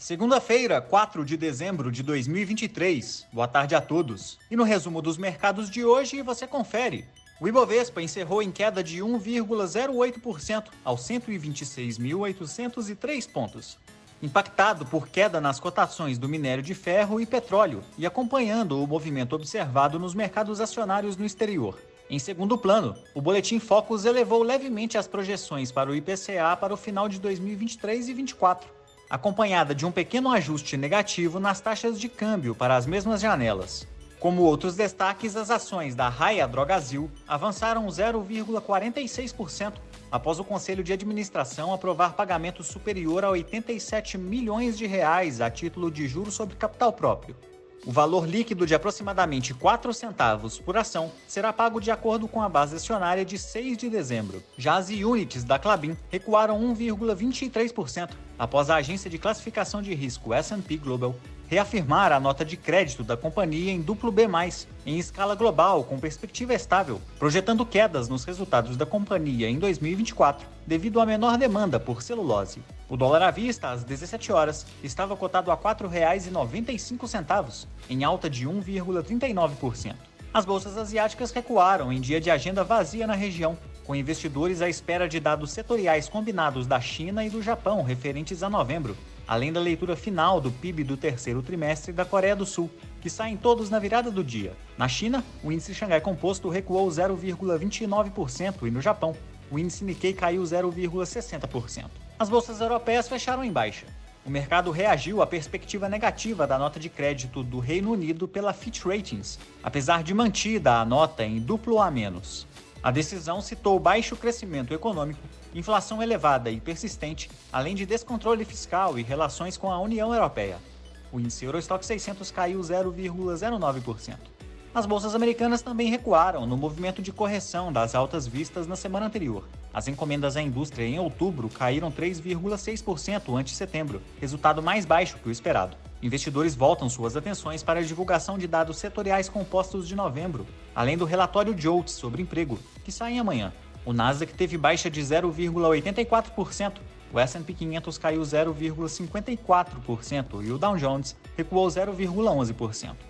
Segunda-feira, 4 de dezembro de 2023. Boa tarde a todos. E no resumo dos mercados de hoje, você confere. O Ibovespa encerrou em queda de 1,08% aos 126.803 pontos. Impactado por queda nas cotações do minério de ferro e petróleo e acompanhando o movimento observado nos mercados acionários no exterior. Em segundo plano, o Boletim Focus elevou levemente as projeções para o IPCA para o final de 2023 e 2024 acompanhada de um pequeno ajuste negativo nas taxas de câmbio para as mesmas janelas. Como outros destaques, as ações da Raia Drogazil avançaram 0,46% após o Conselho de Administração aprovar pagamento superior a 87 milhões de reais a título de juros sobre capital próprio. O valor líquido de aproximadamente 4 centavos por ação será pago de acordo com a base acionária de 6 de dezembro. Já as units da Clabin recuaram 1,23% após a agência de classificação de risco S&P Global reafirmar a nota de crédito da companhia em duplo B+, em escala global, com perspectiva estável, projetando quedas nos resultados da companhia em 2024, devido à menor demanda por celulose. O dólar à vista, às 17 horas, estava cotado a R$ 4,95, em alta de 1,39%. As bolsas asiáticas recuaram em dia de agenda vazia na região, com investidores à espera de dados setoriais combinados da China e do Japão referentes a novembro, além da leitura final do PIB do terceiro trimestre da Coreia do Sul, que saem todos na virada do dia. Na China, o índice Xangai Composto recuou 0,29% e no Japão, o índice Nikkei caiu 0,60%. As bolsas europeias fecharam em baixa. O mercado reagiu à perspectiva negativa da nota de crédito do Reino Unido pela Fitch Ratings, apesar de mantida a nota em duplo A-. A decisão citou baixo crescimento econômico, inflação elevada e persistente, além de descontrole fiscal e relações com a União Europeia. O índice Eurostock 600 caiu 0,09%. As bolsas americanas também recuaram no movimento de correção das altas vistas na semana anterior. As encomendas à indústria em outubro caíram 3,6% ante setembro, resultado mais baixo que o esperado. Investidores voltam suas atenções para a divulgação de dados setoriais compostos de novembro, além do relatório JOLTS sobre emprego, que sai amanhã. O Nasdaq teve baixa de 0,84%, o S&P 500 caiu 0,54% e o Dow Jones recuou 0,11%.